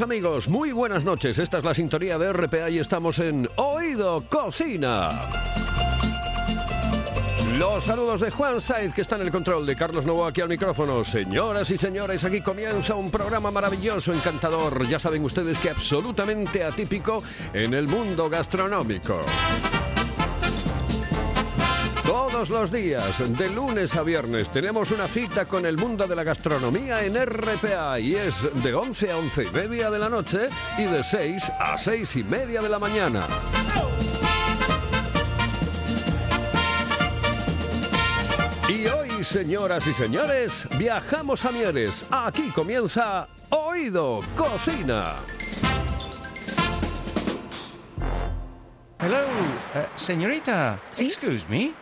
Amigos, muy buenas noches. Esta es la sintonía de RPA y estamos en Oído Cocina. Los saludos de Juan Saiz, que está en el control, de Carlos Novo aquí al micrófono. Señoras y señores, aquí comienza un programa maravilloso, encantador. Ya saben ustedes que absolutamente atípico en el mundo gastronómico. Todos los días, de lunes a viernes, tenemos una cita con el mundo de la gastronomía en RPA y es de 11 a 11 y media de la noche y de 6 a 6 y media de la mañana. Y hoy, señoras y señores, viajamos a Mieres. Aquí comienza Oído Cocina. Hello, eh, señorita. ¿Sí? Excuse me.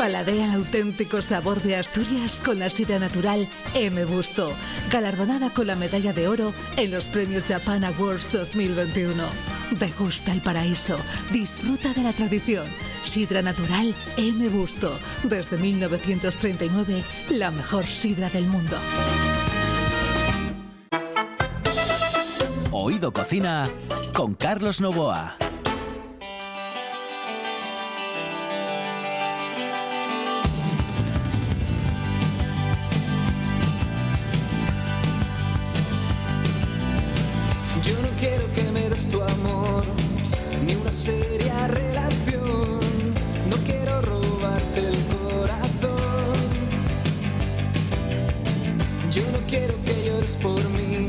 Paladea el auténtico sabor de Asturias con la sidra natural M. Busto, galardonada con la medalla de oro en los premios Japan Awards 2021. Degusta el paraíso, disfruta de la tradición. Sidra natural M. Busto, desde 1939, la mejor sidra del mundo. Oído Cocina con Carlos Novoa. Tu amor, ni una seria relación. No quiero robarte el corazón. Yo no quiero que llores por mí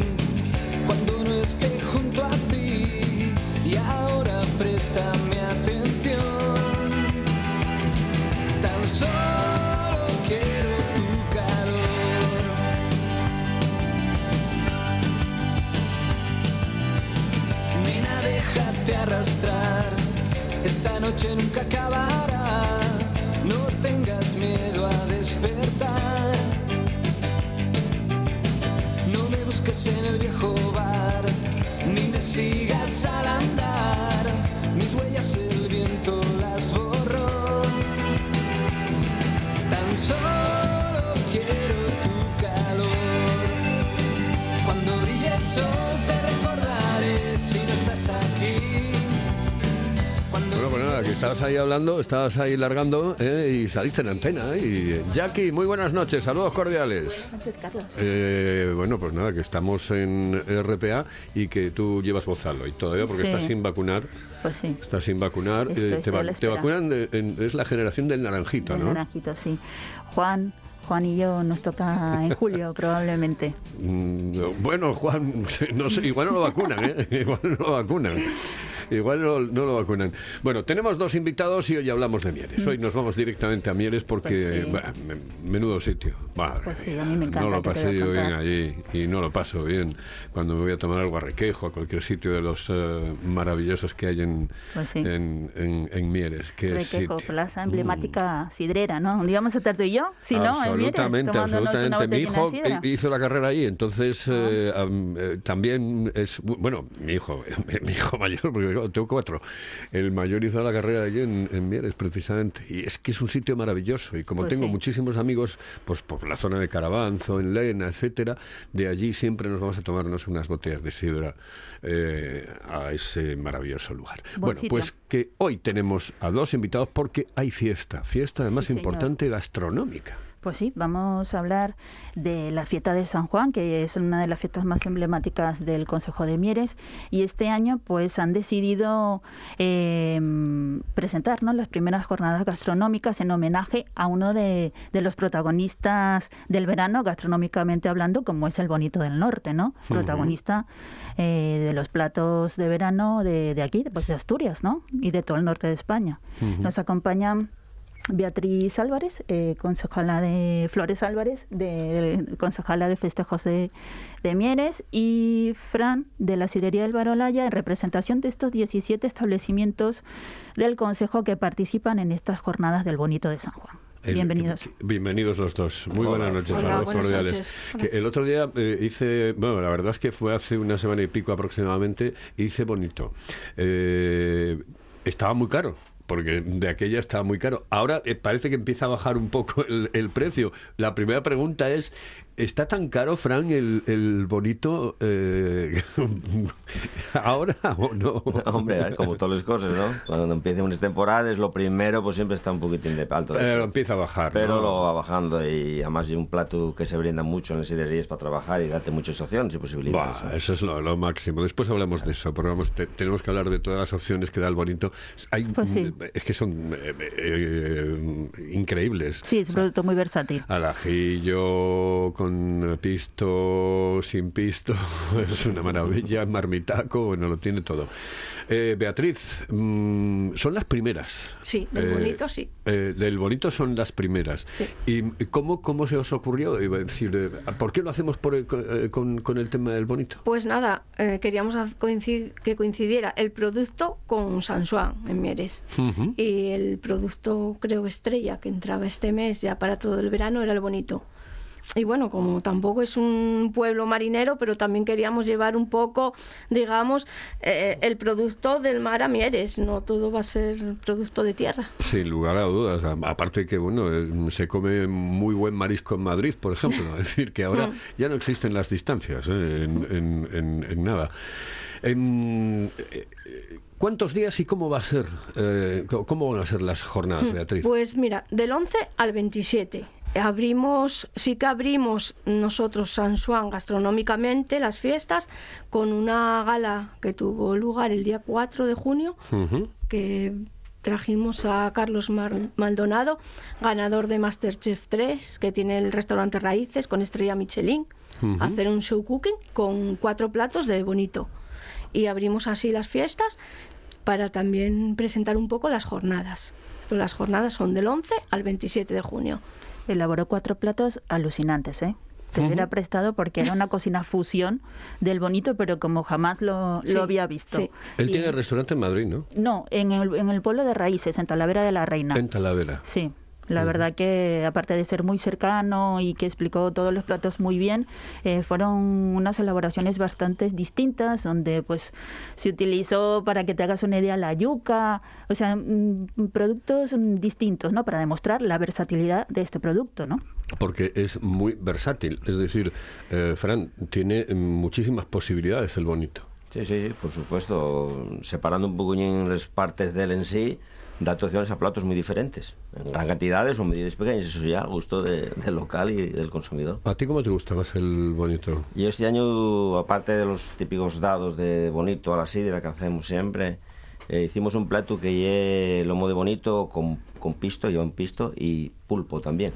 cuando no esté junto a ti. Y ahora préstame nunca acabará. No tengas miedo a despertar. No me busques en el viejo bar, ni me sigas al andar. Estabas ahí hablando, estabas ahí largando ¿eh? y saliste en antena. ¿eh? Y Jackie, muy buenas noches, saludos cordiales. Eh, bueno, pues nada, que estamos en RPA y que tú llevas bozal hoy todavía porque Sí. estás sin vacunar. Pues sí, Estás sin vacunar. Estoy- eh, te, va- vacunan, de- en- es la generación del naranjito, ¿no? naranjito, sí. Juan, Juan y yo nos toca en julio probablemente. Mm, no, Bueno, Juan, no sé, igual no lo vacunan, ¿eh? Igual no lo vacunan. Igual no, no lo vacunan. Bueno, tenemos dos invitados y hoy hablamos de Mieres. Hoy nos vamos directamente a Mieres porque, Pues sí. bah, me- menudo sitio. Madre Pues sí, a mí me encanta, No lo ¿qué te pasé yo bien allí y no lo paso bien cuando me voy a tomar algo a Requejo, a cualquier sitio de los eh, maravillosos que hay en, Pues sí. en, en- en Mieres. Qué Requejo, sitio. plaza Mm. emblemática sidrera, ¿no? Un día vamos a estar tú y yo, si no, en Mieres, absolutamente, absolutamente. Mi hijo. Ah. hizo la carrera ahí, entonces eh, am- eh, también es bueno, mi hijo, mi hijo mayor, porque yo tengo cuatro. El mayor hizo la carrera allí en, en Mieres, precisamente. Y es que es un sitio maravilloso. Y como Pues tengo sí. muchísimos amigos, pues por la zona de Carabanzo, en Lena, etcétera, de allí siempre nos vamos a tomarnos unas botellas de sidra eh, a ese maravilloso lugar. Buen bueno, sitio. pues que hoy tenemos a dos invitados porque hay fiesta, fiesta además Sí, importante gastronómica. Pues sí, vamos a hablar de la fiesta de San Juan, que es una de las fiestas más emblemáticas del Consejo de Mieres, y este año pues han decidido eh, presentar las primeras jornadas gastronómicas en homenaje a uno de, de, los protagonistas del verano, gastronómicamente hablando, como es el Bonito del Norte, ¿no? Protagonista eh, de los platos de verano de, de, aquí, pues de Asturias, ¿no? Y de todo el norte de España. Nos acompañan Beatriz Álvarez, eh, concejala de Flores Álvarez, de, de concejala de festejos de, de, Mieres, y Fran de la Sidrería del Barolaya, en representación de estos 17 establecimientos del Consejo que participan en estas jornadas del Bonito de San Juan. El, bienvenidos. Bienvenidos los dos. Muy Hola. buenas noches. Hola, buenas cordiales. Que el otro día eh, hice, bueno, la verdad es que fue hace una semana y pico aproximadamente, hice bonito. Eh, estaba muy caro porque de aquella estaba muy caro. Ahora eh, parece que empieza a bajar un poco el, el, precio. La primera pregunta es, ¿está tan caro, Fran, el, el bonito eh, ahora o no? Hombre, como todas las cosas, ¿no? Cuando empiezan unas temporadas, lo primero pues siempre está un poquitín de alto. Pero empieza a bajar, Pero ¿no? lo va bajando y además hay un plato que se brinda mucho en las sidrerías para trabajar y darte muchas opciones y posibilidades. Bah, eso es lo, lo, máximo. Después hablamos de eso, pero vamos, te, tenemos que hablar de todas las opciones que da el bonito. Hay, pues sí. Es que son eh, eh, increíbles. Sí, es un producto muy versátil. Al ajillo, con pisto, sin pisto, es una maravilla. Marmitaco, bueno, lo tiene todo. Eh, Beatriz, mmm, son las primeras. Sí, del bonito sí. Eh, del bonito son las primeras. Sí. ¿Y cómo, cómo se os ocurrió? Iba a decir, eh, ¿por qué lo hacemos por el, con, con, el tema del bonito? Pues nada, queríamos que coincidiera el producto con San Juan en Mieres. Uh -huh. Y el producto, creo, estrella que entraba este mes ya para todo el verano era el bonito y bueno, como tampoco es un pueblo marinero, pero también queríamos llevar un poco, digamos, eh, el producto del mar a Mieres, no todo va a ser producto de tierra. Sin lugar a dudas, aparte que bueno, eh, se come muy buen marisco en Madrid, por ejemplo, es decir, que ahora ya no existen las distancias eh, en, en, en, en, nada. En, ¿Cuántos días y cómo va a ser? Eh, ¿Cómo van a ser las jornadas, Beatriz? Pues mira, del 11 al 27. Abrimos, sí que abrimos nosotros San Juan gastronómicamente las fiestas con una gala que tuvo lugar el día 4 de junio, uh -huh. que trajimos a Carlos Mar Maldonado, ganador de Masterchef 3, que tiene el restaurante Raíces con estrella Michelin, uh -huh. a hacer un show cooking con cuatro platos de bonito. Y abrimos así las fiestas para también presentar un poco las jornadas. Pues las jornadas son del 11 al 27 de junio. Elaboró cuatro platos alucinantes, ¿eh? Te uh -huh. hubiera prestado porque era una cocina fusión del bonito, pero como jamás lo, sí, lo había visto. Sí. Él y, tiene restaurante en Madrid, ¿no? No, en el, en el pueblo de Raíces, en Talavera de la Reina. En Talavera. Sí. La verdad que, aparte de ser muy cercano y que explicó todos los platos muy bien, eh, fueron unas elaboraciones bastante distintas, donde pues se utilizó, para que te hagas una idea, la yuca, o sea, mm, productos distintos, ¿no? Para demostrar la versatilidad de este producto, ¿no? Porque es muy versátil, es decir, eh, Fran, tiene muchísimas posibilidades el bonito. Sí, sí, por supuesto, separando un poco las partes de él en sí, da opciones a platos muy diferentes, en gran cantidades o medidas pequeñas, eso ya al gusto de, del local y del consumidor. ¿A ti cómo te gusta más el bonito? Y este año, aparte de los típicos dados de bonito a la sidra que hacemos siempre, eh, hicimos un plato que es lomo de bonito con, con pisto, lleva un pisto y pulpo también.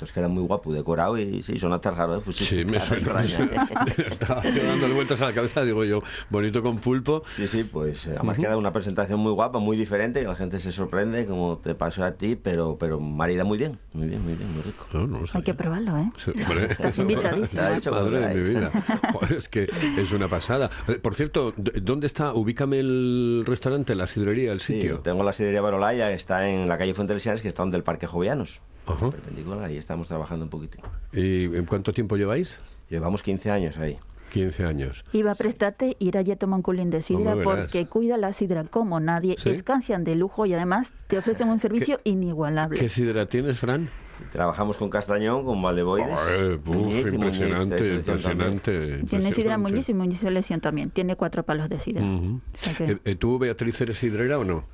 Entonces queda muy guapo, decorado y sí, suena tan raro. ¿eh? Pues sí, sí me suena. Estaba dando vueltas a la cabeza, digo yo, bonito con pulpo. Sí, sí, pues además uh -huh. queda una presentación muy guapa, muy diferente, que la gente se sorprende, como te pasó a ti, pero, pero marida muy bien, muy bien, muy bien, muy rico. No, no Hay que probarlo, ¿eh? Sí, hombre. Madre de mi vida. Joder, es que es una pasada. Por cierto, ¿dónde está? Ubícame el restaurante, la sidrería, el sitio. Sí, tengo la sidrería Barolaya, que está en la calle Fuente que está donde el Parque Jovianos. -huh. perpendicular, ahí estamos trabajando un poquitín. ¿Y en cuánto tiempo lleváis? Llevamos 15 años ahí. 15 años. Iba a prestarte ir allí a tomar un culín de sidra no porque cuida la sidra como nadie, ¿Sí? descansan de lujo y además te ofrecen un servicio ¿Qué, inigualable. ¿Qué sidra tienes, Fran? Trabajamos con castañón, con valdeboides. Oh, uf, impresionante, impresionante. Tiene sidra Muñiz y Muñiz selección también. Tiene cuatro palos de sidra. Uh -huh. o sea que... ¿Tú, Beatriz, eres sidrera o no?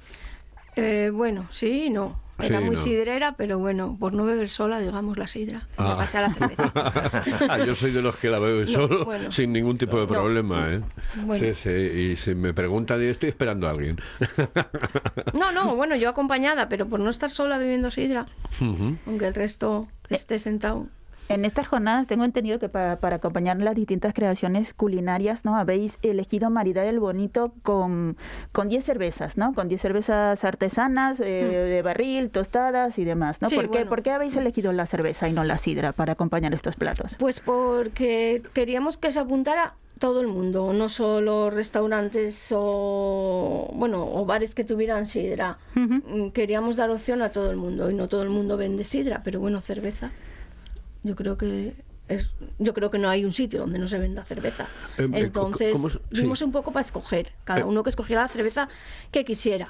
Eh, bueno, sí, no. Era Sí, muy no. sidrera, pero bueno, por no beber sola, digamos, la sidra. Y me Ah. pasé a la cerveza. Ah, yo soy de los que la bebo solo, bueno. sin ningún tipo de No. problema, ¿eh? Bueno. Sí, sí, y si me preguntan, y estoy esperando a alguien. No, no, bueno, yo acompañada, pero por no estar sola bebiendo sidra, aunque el resto esté sentado. En estas jornadas tengo entendido que para, para acompañar las distintas creaciones culinarias, ¿no? Habéis elegido maridar el bonito con, con 10 cervezas, ¿no? Con 10 cervezas artesanas, eh, de barril, tostadas y demás, ¿no? Sí, ¿Por, qué, bueno. ¿Por qué habéis elegido la cerveza y no la sidra para acompañar estos platos? Pues porque queríamos que se apuntara todo el mundo, no solo restaurantes o bueno o bares que tuvieran sidra. Mm, Queríamos dar opción a todo el mundo y no todo el mundo vende sidra, pero bueno cerveza. Yo creo que es, yo creo que no hay un sitio donde no se venda cerveza. Eh, eh, Entonces. Sí. vimos un poco para escoger, cada Eh. uno que escogiera la cerveza que quisiera.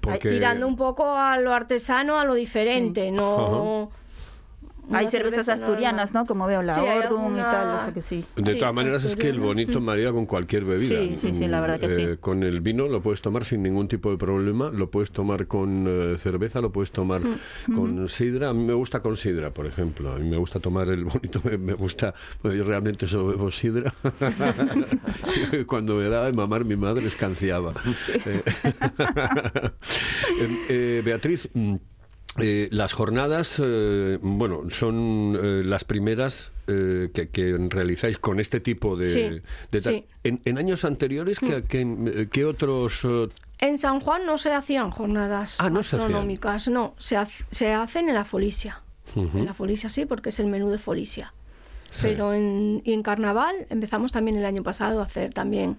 Porque- Tirando un poco a lo artesano, a lo diferente, no. Hay cervezas cerveza asturianas, ¿no? Como veo la Sí, y tal, o sea que sí. De Sí, todas maneras es que el bonito maría con cualquier bebida. Sí, sí, sí, la verdad que Eh, sí. Con el vino lo puedes tomar sin ningún tipo de problema, lo puedes tomar con eh, cerveza, lo puedes tomar Mm. con sidra. A mí me gusta con sidra, por ejemplo. A mí me gusta tomar el bonito, me, me gusta, bueno, yo realmente solo bebo sidra. Cuando me daba de mamar mi madre escanciaba. Eh, eh, eh, Beatriz, mm, eh, las jornadas, eh, bueno, son eh, las primeras que, que realizáis con este tipo de... Sí, de tal- sí. En, en años anteriores, ¿qué, qué- qué otros... En San Juan no se hacían jornadas Ah, no se hacían. astronómicas, no, se, hacen en la Folicia. En la Folicia sí, porque es el menú de Folicia. Sí. Pero en, y en Carnaval empezamos también el año pasado a hacer también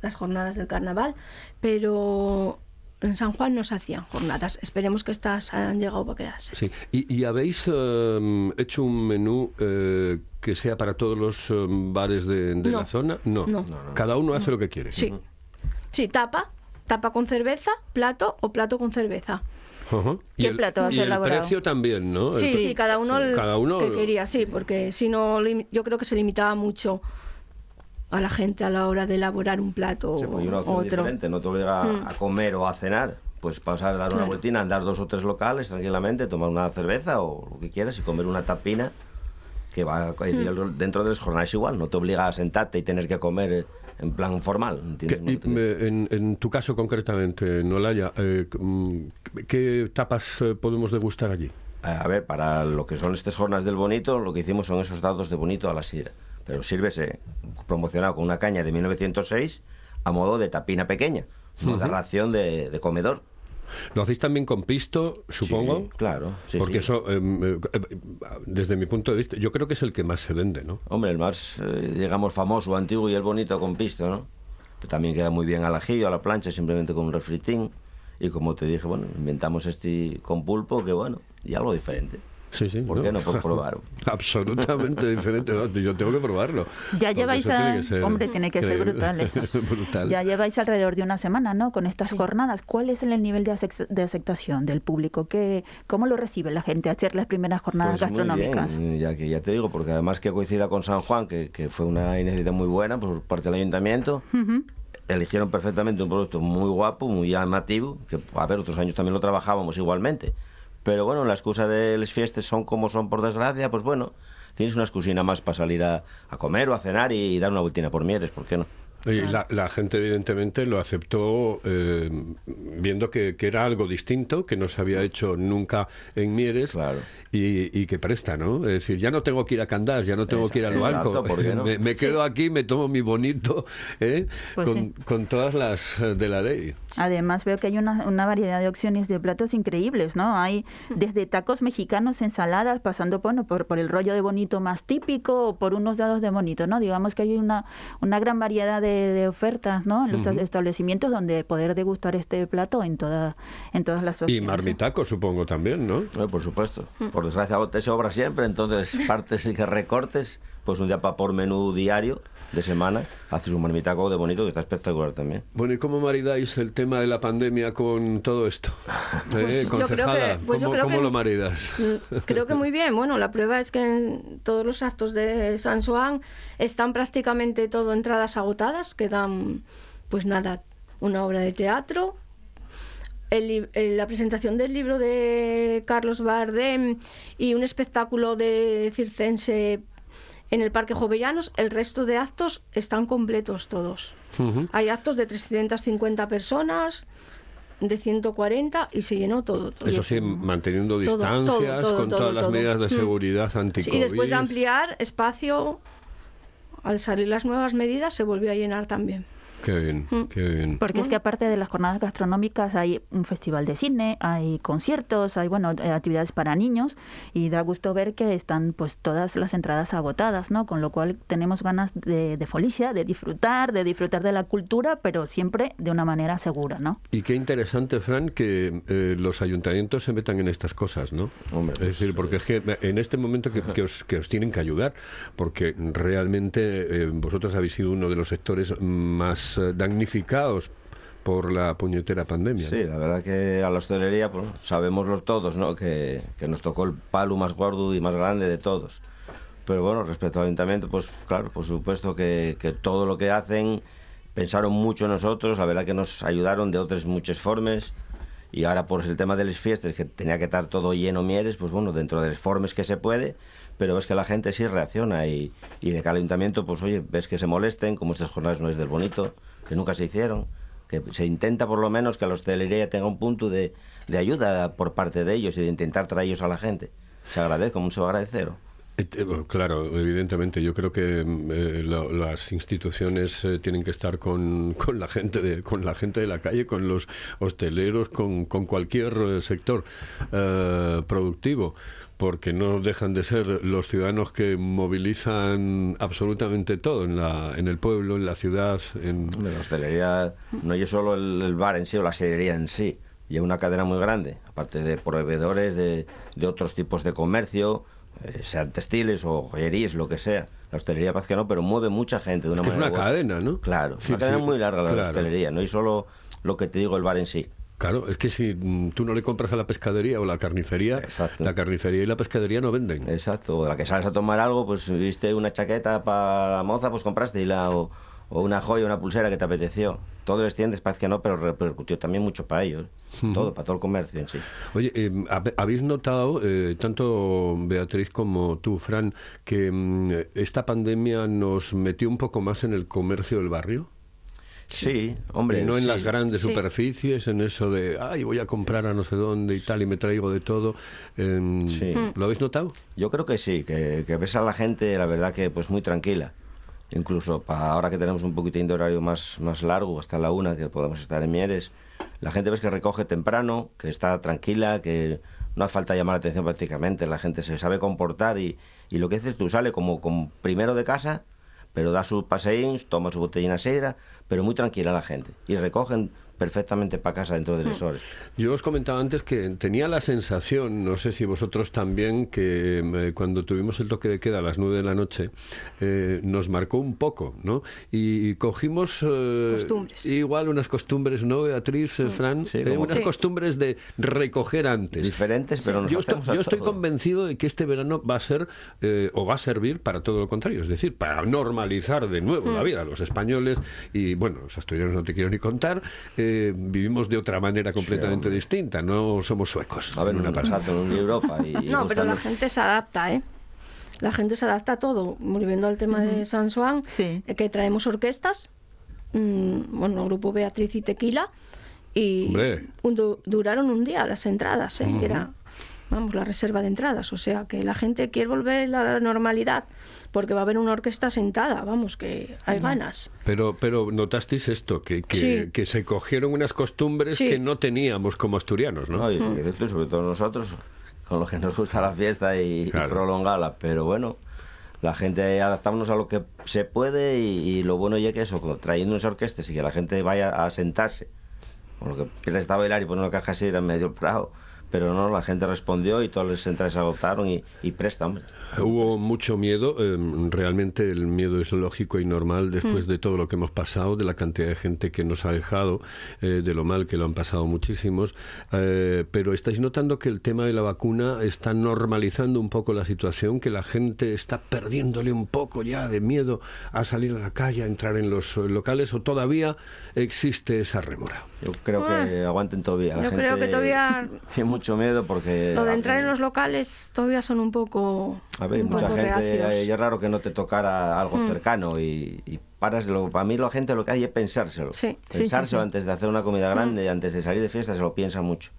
las jornadas del Carnaval, pero en San Juan no se hacían jornadas. Esperemos que estas hayan llegado para quedarse. Sí. ¿Y, y habéis eh, hecho un menú eh, que sea para todos los eh, bares de, de No. la zona? No. No. Cada uno hace lo que quiere. Sí. Sí, tapa, tapa con cerveza, plato o plato con cerveza. Ajá. ¿Qué y el, plato y el elaborado? precio también, ¿no? Sí, sí, cada uno el Cada uno que quería, sí, porque si no, yo creo que se limitaba mucho a la gente a la hora de elaborar un plato Sí, o pues, una opción otro. diferente, no te obliga Mm. a comer o a cenar. Pues pasar, dar una Claro. vueltina, andar dos o tres locales tranquilamente, tomar una cerveza o lo que quieras y comer una tapina que va Mm. dentro de las jornadas igual. No te obliga a sentarte y tener que comer eh, en plan formal. y, en, en tu caso concretamente, Nolaya, eh, mm, ¿qué tapas eh, podemos degustar allí? A ver, para lo que son estas jornadas del bonito, lo que hicimos son esos dados de bonito a la sidra. Pero sírvese promocionado con una caña de 1906 a modo de tapina pequeña, Ujú. ración de, de comedor. Lo hacéis también con pisto, supongo. Sí, claro. sí, Porque sí. eso, em, eh, eh, desde mi punto de vista, yo creo que es el que más se vende, ¿no? Hombre, el más, eh, digamos, famoso, antiguo y el bonito con pisto, ¿no? Que también queda muy bien al ajillo, a la plancha, simplemente con un refritín. Y como te dije, bueno, inventamos este con pulpo, que bueno, y algo diferente. Sí, sí. ¿Por qué no? Por probar. Absolutamente diferente. ¿no? Yo tengo que probarlo. Ya lleváis a... tiene que ser Hombre, tiene que ser increíble. brutal. eso. Brutal. Ya lleváis alrededor de una semana, ¿no? Con estas jornadas. ¿Cuál es el nivel de, acep- de aceptación del público? ¿Qué, ¿Cómo lo recibe la gente hacer las primeras jornadas Pues muy gastronómicas? bien, ya que ya te digo, porque además que coincida con San Juan, que, que fue una iniciativa muy buena por parte del ayuntamiento, eligieron perfectamente un producto muy guapo, muy llamativo, que a ver, otros años también lo trabajábamos igualmente. Pero bueno, la excusa de las fiestas son como son por desgracia, pues bueno, tienes una excusina más para salir a, comer o a cenar y, dar una vueltina por Mieres, ¿por qué no? Y la, la gente evidentemente lo aceptó eh, viendo que, que era algo distinto, que no se había hecho nunca en Mieres y, y que presta, ¿no? Es decir, ya no tengo que ir a Candás, ya no tengo que ir al Exacto, banco, ¿por qué no? me, me quedo aquí, me tomo mi bonito, ¿eh? Pues con, sí. con todas las eh, de la ley. Además veo que hay una, una variedad de opciones de platos increíbles, ¿no? Hay desde tacos mexicanos, ensaladas, pasando bueno, por, por el rollo de bonito más típico o por unos dados de bonito, ¿no? Digamos que hay una, una gran variedad de, de ofertas, ¿no? En los establecimientos donde poder degustar este plato en, toda, en todas las Y opciones. marmitaco, supongo también, ¿no? Eh, por supuesto. Por desgracia, te sobra siempre, entonces partes y que recortes, pues un día para por menú diario de semana, haces un marmitaco de bonito que está espectacular también. Bueno, ¿y cómo maridáis el tema de la pandemia con todo esto? Pues ¿Eh? yo creo Concejala, que- pues yo ¿cómo, creo cómo que- lo maridas? Creo que muy bien. Bueno, la prueba es que en todos los actos de San Juan están prácticamente todo entradas agotadas. Quedan, pues nada, una obra de teatro, el, la presentación del libro de Carlos Bardem y un espectáculo de circense en el Parque Jovellanos, el resto de actos están completos todos. Hay actos de 350 personas, de 140 y se llenó todo. Eso sí, manteniendo distancias, con todas las medidas de mm. seguridad anti y después de ampliar espacio, al salir las nuevas medidas, se volvió a llenar también. Qué bien, mm. qué bien. Porque es que aparte de las jornadas gastronómicas hay un festival de cine, hay conciertos, hay bueno eh, actividades para niños y da gusto ver que están pues todas las entradas agotadas, ¿no? Con lo cual tenemos ganas de, de folicia, de disfrutar, de disfrutar de la cultura, pero siempre de una manera segura, ¿no? Y qué interesante, Fran, que eh, los ayuntamientos se metan en estas cosas, ¿no? es decir, porque es que en este momento que, os, que os tienen que ayudar, porque realmente eh, vosotros habéis sido uno de los sectores más eh, damnificados por la puñetera pandemia. Sí, la verdad que a la hostelería pues, sabemos todos ¿no? que, nos tocó el palo más gordo y más grande de todos. Pero bueno, respecto al ayuntamiento, pues claro, por supuesto que, todo lo que hacen pensaron mucho en nosotros, la verdad que nos ayudaron de otras muchas formas. Y ahora por el tema de las fiestas, que tenía que estar todo lleno mieres, pues bueno, dentro de las formas que se puede, pero ves que la gente sí reacciona y, y de cada ayuntamiento, pues oye, ves que se molesten, como estas jornadas no es del bonito, que nunca se hicieron, que se intenta por lo menos que la hostelería tenga un punto de, de ayuda por parte de ellos y de intentar traerlos a la gente. Se agradece, mucho agradecer. Eh, claro, evidentemente. Yo creo que mm, eh, las instituciones eh, tienen que estar con, con, la gente de, con la gente de la calle, con los hosteleros, con, con cualquier sector productivo porque no dejan de ser los ciudadanos que movilizan absolutamente todo en, la, en el pueblo, en la ciudad. En... La hostelería no es solo el, bar en sí o la sidrería en sí, y una cadena muy grande, aparte de proveedores de, de otros tipos de comercio, eh, sean textiles o joyerías, lo que sea. La hostelería parece que no, pero mueve mucha gente de una es manera. Es una cadena, ¿no? Claro, una cadena muy larga la hostelería, no es solo lo que te digo el bar en sí. Claro, es que si mm, tú no le compras a la pescadería o la carnicería, la carnicería y la pescadería no venden. Exacto, o la que sales a tomar algo, pues viste una chaqueta para la moza, pues compraste y la, o, una joya, una pulsera que te apeteció. Todo les tiendes, parece que no, pero repercutió también mucho para ellos. Todo, para todo el comercio en sí. Oye, eh, ¿habéis notado, eh, tanto Beatriz como tú, Fran, que mm, esta pandemia nos metió un poco más en el comercio del barrio? Sí, hombre. Y no en las grandes superficies, en eso de, ay, voy a comprar a no sé dónde y tal, y me traigo de todo. Em, ¿Lo habéis notado? Yo creo que sí, que, ves a la gente, la verdad, que pues muy tranquila. Incluso para ahora que tenemos un poquitín de horario más, más largo, hasta la una, que podemos estar en Mieres, la gente ves que recoge temprano, que está tranquila, que no hace falta llamar la atención prácticamente, la gente se sabe comportar y, y lo que dices tú sale como, como primero de casa pero da sus paseíns, toma su botellina seira, pero muy tranquila la gente. Y recogen perfectamente para casa dentro de las horas. Yo os comentaba antes que tenía la sensación, no sé si vosotros también, que eh, cuando tuvimos el toque de queda a las nueve de la noche, eh, nos marcó un poco, ¿no? Y, cogimos eh, igual unas costumbres, ¿no, Beatriz, mm. Fran? Sí, unas costumbres de recoger antes. Diferentes, pero nos Yo, estoy, yo estoy convencido de que este verano va a ser o va a servir para todo lo contrario, es decir, para normalizar de nuevo la mm. vida. Los españoles y, bueno, los asturianos no te quiero ni contar, vivimos de otra manera completamente distinta, no somos suecos. A ver, una pasada en Europa. Y, no, pero la gente se adapta, ¿eh? La gente se adapta a todo. Volviendo al tema de San Juan, eh, que traemos orquestas, mm, bueno, grupo Beatriz y Tequila, y duraron un día las entradas, ¿eh? Era vamos, la reserva de entradas. O sea, que la gente quiere volver a la normalidad porque va a haber una orquesta sentada, vamos, que hay ganas. Pero, pero notasteis esto, que, que, se cogieron unas costumbres que no teníamos como asturianos, ¿no? y, sobre todo nosotros, con lo que nos gusta la fiesta y, prolongarla, pero bueno la gente adaptamos a lo que se puede y, lo bueno ya que eso, trayendo unas orquestas y que la gente vaya a sentarse, con lo que les está a bailar y poner una caja así en medio del prado, pero no, la gente respondió y todas las entradas se agotaron y, y presta, hombre. Hubo mucho miedo, eh, realmente el miedo es lógico y normal después Mm. de todo lo que hemos pasado, de la cantidad de gente que nos ha dejado, eh, de lo mal que lo han pasado muchísimos, eh, pero estáis notando que el tema de la vacuna está normalizando un poco la situación, que la gente está perdiéndole un poco ya de miedo a salir a la calle, a entrar en los eh, locales, o todavía existe esa remora. Yo creo que aguanten todavía. La Yo gente creo que todavía mucho miedo porque... lo de entrar en los locales todavía son un poco. A ver, un mucha gente, reacios. eh, es raro que no te tocara algo Mm. cercano y, y paras, lo, para mí la gente lo que hay es pensárselo. Sí. Sí, sí, Pensárselo sí. antes de hacer una comida grande, antes de salir de fiesta, se lo piensa mucho.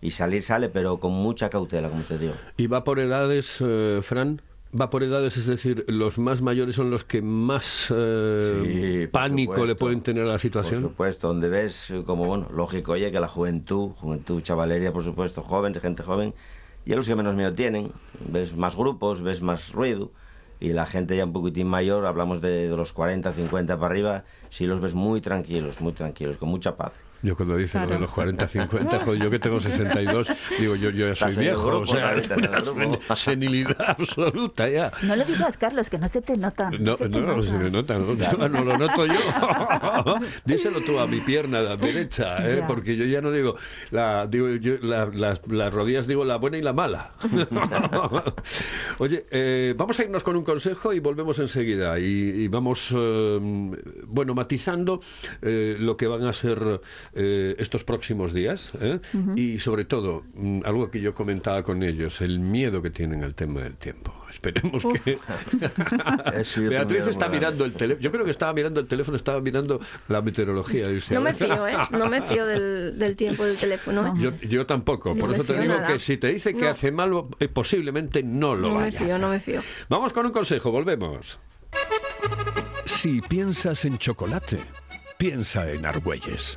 Y salir sale, pero con mucha cautela, como te digo. ¿Y va por edades, eh, Fran? Va por edades, es decir, los más mayores son los que más eh, Sí, pánico le pueden tener a la situación. Por supuesto, donde ves como, bueno, lógico, oye, que la juventud, juventud, chavalería, por supuesto, joven, gente joven, y a los que menos miedo tienen, ves más grupos, ves más ruido, y la gente ya un poquitín mayor, hablamos de, de los 40, 50 para arriba, sí los ves muy tranquilos, muy tranquilos, con mucha paz. Yo cuando dicen lo de Claro. los 40, 50, joder, yo que tengo 62, digo, yo, yo ya soy viejo, grupo, o sea, una senilidad absoluta ya. No lo digas, Carlos, que no se te nota. No, se te no, no se me nota, no, no, no lo noto yo. Díselo tú a mi pierna la derecha, ¿eh? Porque yo ya no digo, la, digo yo, la- las, las rodillas digo la buena y la mala. Oye, eh, vamos a irnos con un consejo y volvemos enseguida. Y, y vamos, eh, bueno, matizando eh, lo que van a ser eh, estos próximos días. ¿eh? Ujú. Y sobre todo, mm, algo que yo comentaba con ellos, el miedo que tienen al tema del tiempo. Esperemos que... Beatriz está mirando el teléfono. Yo creo que estaba mirando el teléfono, estaba mirando la meteorología. dice, No me fío, ¿eh? No me fío del, del tiempo del teléfono, ¿eh? Yo, yo tampoco, No por me eso te fío digo nada. que si te dice que No. hace mal, eh, posiblemente no lo No me vayas. fío, no me fío. Vamos con un consejo, volvemos. Si piensas en chocolate, piensa en Argüelles.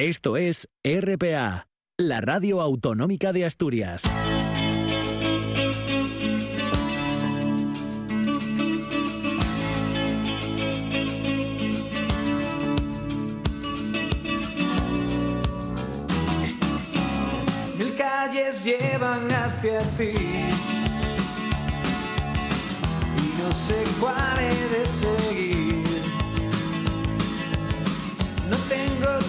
Esto es RPA, la radio autonómica de Asturias. Mil calles llevan hacia ti no sé cuál he de seguir.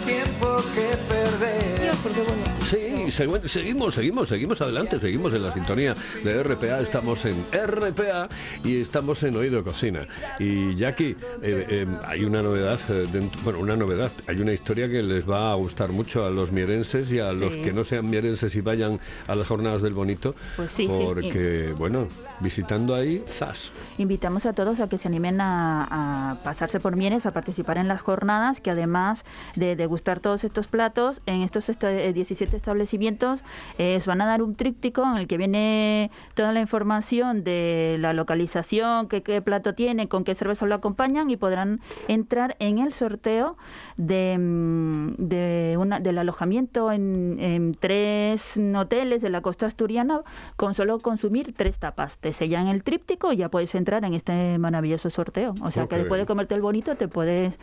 Tiempo que perder. Sí, segu- seguimos, seguimos, seguimos adelante, seguimos en la sintonía de RPA, estamos en RPA y estamos en Oído Cocina. Y Jackie, eh, eh, hay una novedad, eh, dentro- bueno, una novedad, hay una historia que les va a gustar mucho a los mierenses y a los Sí. que no sean mierenses y vayan a las jornadas del bonito, Pues sí, sí. porque, bueno, visitando ahí, zas. Invitamos a todos a que se animen a, a pasarse por Mieres, a participar en las jornadas, que además de degustar todos estos platos, en estos esta- eh, 17 establecimientos eh, os van a dar un tríptico en el que viene toda la información de la localización, qué, qué plato tiene, con qué cerveza lo acompañan y podrán entrar en el sorteo de, mm, de una, del alojamiento en, en tres hoteles de la costa asturiana con solo consumir tres tapas. Te sellan el tríptico y ya puedes entrar en este maravilloso sorteo. O sea que después de comerte el bonito te puedes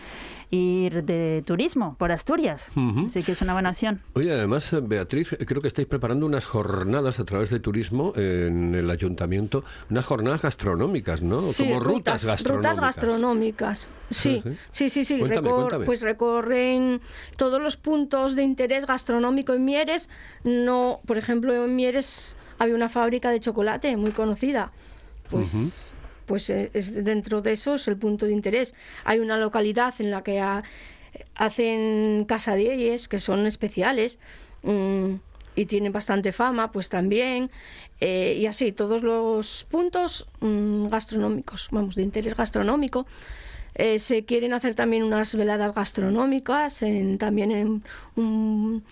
ir de turismo por Asturias. Ujú. Así que es una buena opción. Oye, además, eh, Beatriz, creo que estáis preparando unas jornadas a través de turismo en el ayuntamiento, unas jornadas gastronómicas, ¿no? Sí, Como rutas, gastronómicas. Rutas gastronómicas, sí. Sí, Sí, sí, sí. Cuéntame, Recor- cuéntame. Pues recorren todos los puntos de interés gastronómico en Mieres. No, por ejemplo, en Mieres había una fábrica de chocolate muy conocida. Pues, pues eh, es, dentro de eso es el punto de interés. Hay una localidad en la que ha- hacen casadillas que son especiales. Mm, y tienen bastante fama, pues también, eh, y así, todos los puntos mm, gastronómicos, vamos, de interés gastronómico. Eh, se quieren hacer también unas veladas gastronómicas, en, también en un,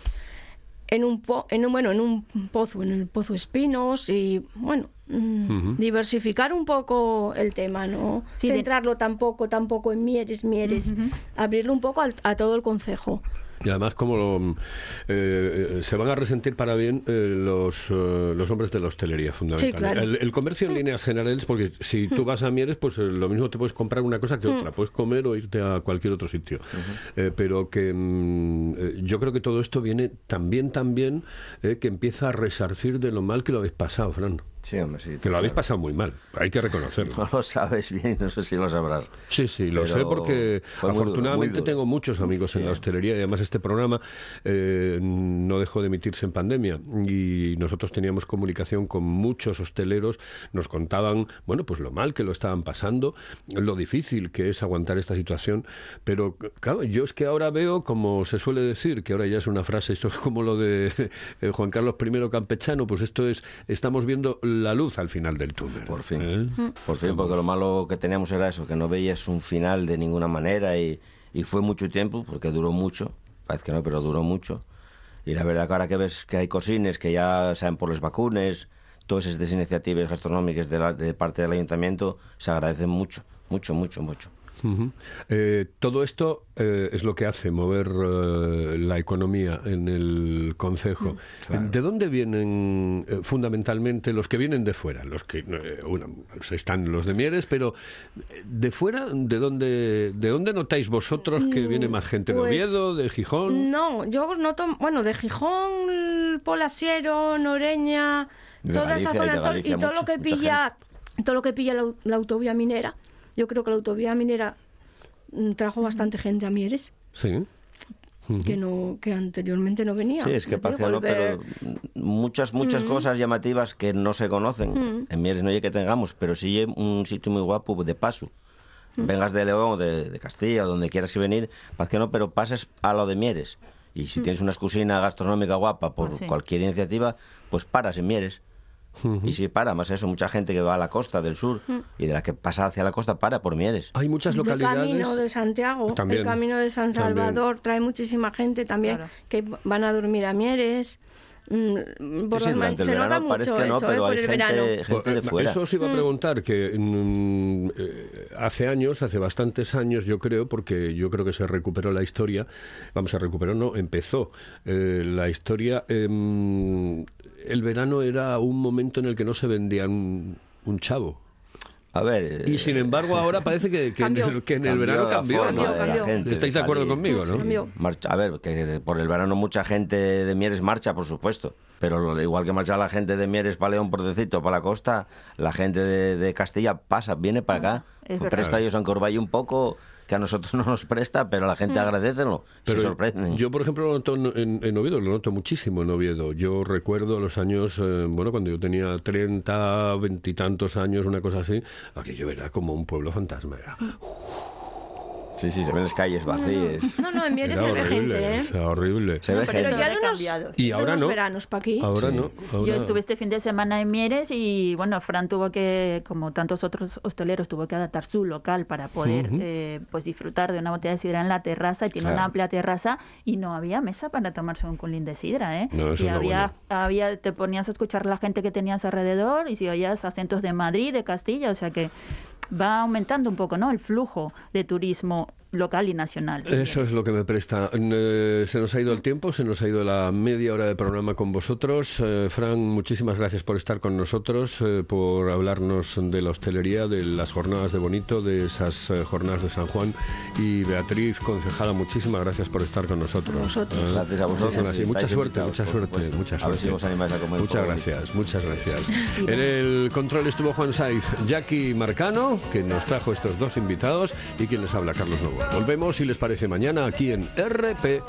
en un, po- en un, bueno, en un pozo, en el Pozo Espinos, y bueno, mm, diversificar un poco el tema, ¿no? Sí, de- Centrarlo tampoco, tampoco en Mieres, Mieres, abrirlo un poco al- a todo el concejo. Y además, como lo, eh, eh, se van a resentir para bien eh, los, eh, los hombres de la hostelería, fundamentalmente. claro. el, el comercio en líneas generales, porque si tú vas a Mieres, pues eh, lo mismo te puedes comprar una cosa que Mm. otra. Puedes comer o irte a cualquier otro sitio. Eh, pero que mm, eh, yo creo que todo esto viene también, también, eh, que empieza a resarcir de lo mal que lo habéis pasado, Fran. Sí, hombre, sí. Que lo habéis pasado muy mal, hay que reconocerlo. No lo sabes bien, no sé si lo sabrás. Sí, sí, lo sé porque afortunadamente duro. tengo muchos amigos en la hostelería y además este programa eh, no dejó de emitirse en pandemia y nosotros teníamos comunicación con muchos hosteleros, nos contaban, bueno, pues lo mal que lo estaban pasando, lo difícil que es aguantar esta situación, pero claro, yo es que ahora veo, como se suele decir, que ahora ya es una frase, esto es como lo de eh, Juan Carlos I campechano, pues esto es, estamos viendo la luz al final del túnel. ¿eh? Por fin. Por fin, porque lo malo que teníamos era eso, que no veías un final de ninguna manera y, y fue mucho tiempo, porque duró mucho, parece que no, pero duró mucho. Y la verdad que ahora que ves que hay cosines, que ya sean por las vacunas, todas esas iniciativas gastronómicas de, la- de parte del ayuntamiento, se agradecen mucho, mucho, mucho, mucho. Eh, todo esto eh, es lo que hace mover eh, la economía en el concejo. ¿De dónde vienen eh, fundamentalmente los que vienen de fuera? Los que eh, bueno, pues están los de Mieres, pero de fuera, ¿de dónde de dónde notáis vosotros que Mm, viene más gente de pues- Oviedo, de Gijón? No, yo noto, bueno, de Gijón, Polasiero, Noreña, De toda esa Galicia zona, y todo lo que pilla, todo lo que pilla la autovía minera. Yo creo que la autovía minera mm, trajo bastante gente a Mieres, Sí. que no, que anteriormente no venía. Sí, es que Ya te parece digo, no, el ver- pero muchas, muchas Mm. cosas llamativas que no se conocen. Mm. En Mieres no hay que tengamos, pero sí hay un sitio muy guapo de paso. Mm. Vengas de León o de, de Castilla, donde quieras que venir, parece que no, pero pases a lo de Mieres. Y si Mm. tienes una excusina gastronómica guapa por Ah, sí. cualquier iniciativa, pues paras en Mieres. Y si para, más eso, mucha gente que va a la costa del sur Mm. y de la que pasa hacia la costa para por Mieres. Hay muchas El camino de Santiago, También, el camino de San también. Salvador, trae muchísima gente también que van a dormir a Mieres. Mm, por Sí, sí, las ma- durante el se nota mucho parece que no, eso, ¿eh? por hay el gente- verano. gente de fuera. Eso os iba a Mm. preguntar, que mm, hace años, hace bastantes años, yo creo, porque yo creo que se recuperó la historia, vamos a recuperar, no, empezó eh, la historia. em, el verano era un momento en el que no se vendía un, un chavo. A ver. Y sin embargo, ahora parece que, que en, Cambió. el, que en el Cambió verano cambió. ¿no? de la gente ¿Estáis de acuerdo conmigo, no? Cambió. Marcha- a ver, que por el verano mucha gente de Mieres marcha, por supuesto. Pero lo- igual que marcha la gente de Mieres para León, por decirte, o para la costa, la gente de, de Castilla pasa, viene para acá. presta ellos a un poco, que a nosotros no nos presta, pero la gente Mm. agradece, ¿no? Pero se sorprenden. Yo, por ejemplo, lo noto en, en- Oviedo, lo noto muchísimo en Oviedo. Yo recuerdo los años, eh, bueno, cuando yo tenía 30, veintitantos años, una cosa así, aquello era como un pueblo fantasma. Era, Sí, sí, se ven las calles vacías. No, no, en Mieres se ve horrible, gente, ¿eh? era horrible. Se ve Pero gente. ya de unos, Y de ahora unos no. veranos para aquí. Ahora no. ahora- Yo estuve este fin de semana en Mieres y bueno, Fran tuvo que, como tantos otros hosteleros, tuvo que adaptar su local para poder eh, pues disfrutar de una botella de sidra en la terraza y tiene Claro. una amplia terraza y no había mesa para tomarse un culín de sidra, ¿eh? No, eso y es lo había, bueno. había, te ponías a escuchar la gente que tenías alrededor y si oías acentos de Madrid, de Castilla, o sea que va aumentando un poco, ¿no? El flujo de turismo local y nacional. Eso es lo que me presta. Eh, se nos ha ido el tiempo, se nos ha ido la media hora de programa con vosotros. Eh, Fran, muchísimas gracias por estar con nosotros, eh, por hablarnos de la hostelería, de las jornadas de Bonito, de esas jornadas de San Juan. Y Beatriz, concejala, muchísimas gracias por estar con nosotros. Gracias a vosotros. mucha suerte, mucha suerte, mucha suerte. muchas gracias, muchas gracias. en el control estuvo Juan Saiz, Jackie Marcano, que nos trajo estos dos invitados, y quien les habla, Carlos Novo. Volvemos, si les parece, mañana aquí en RPA.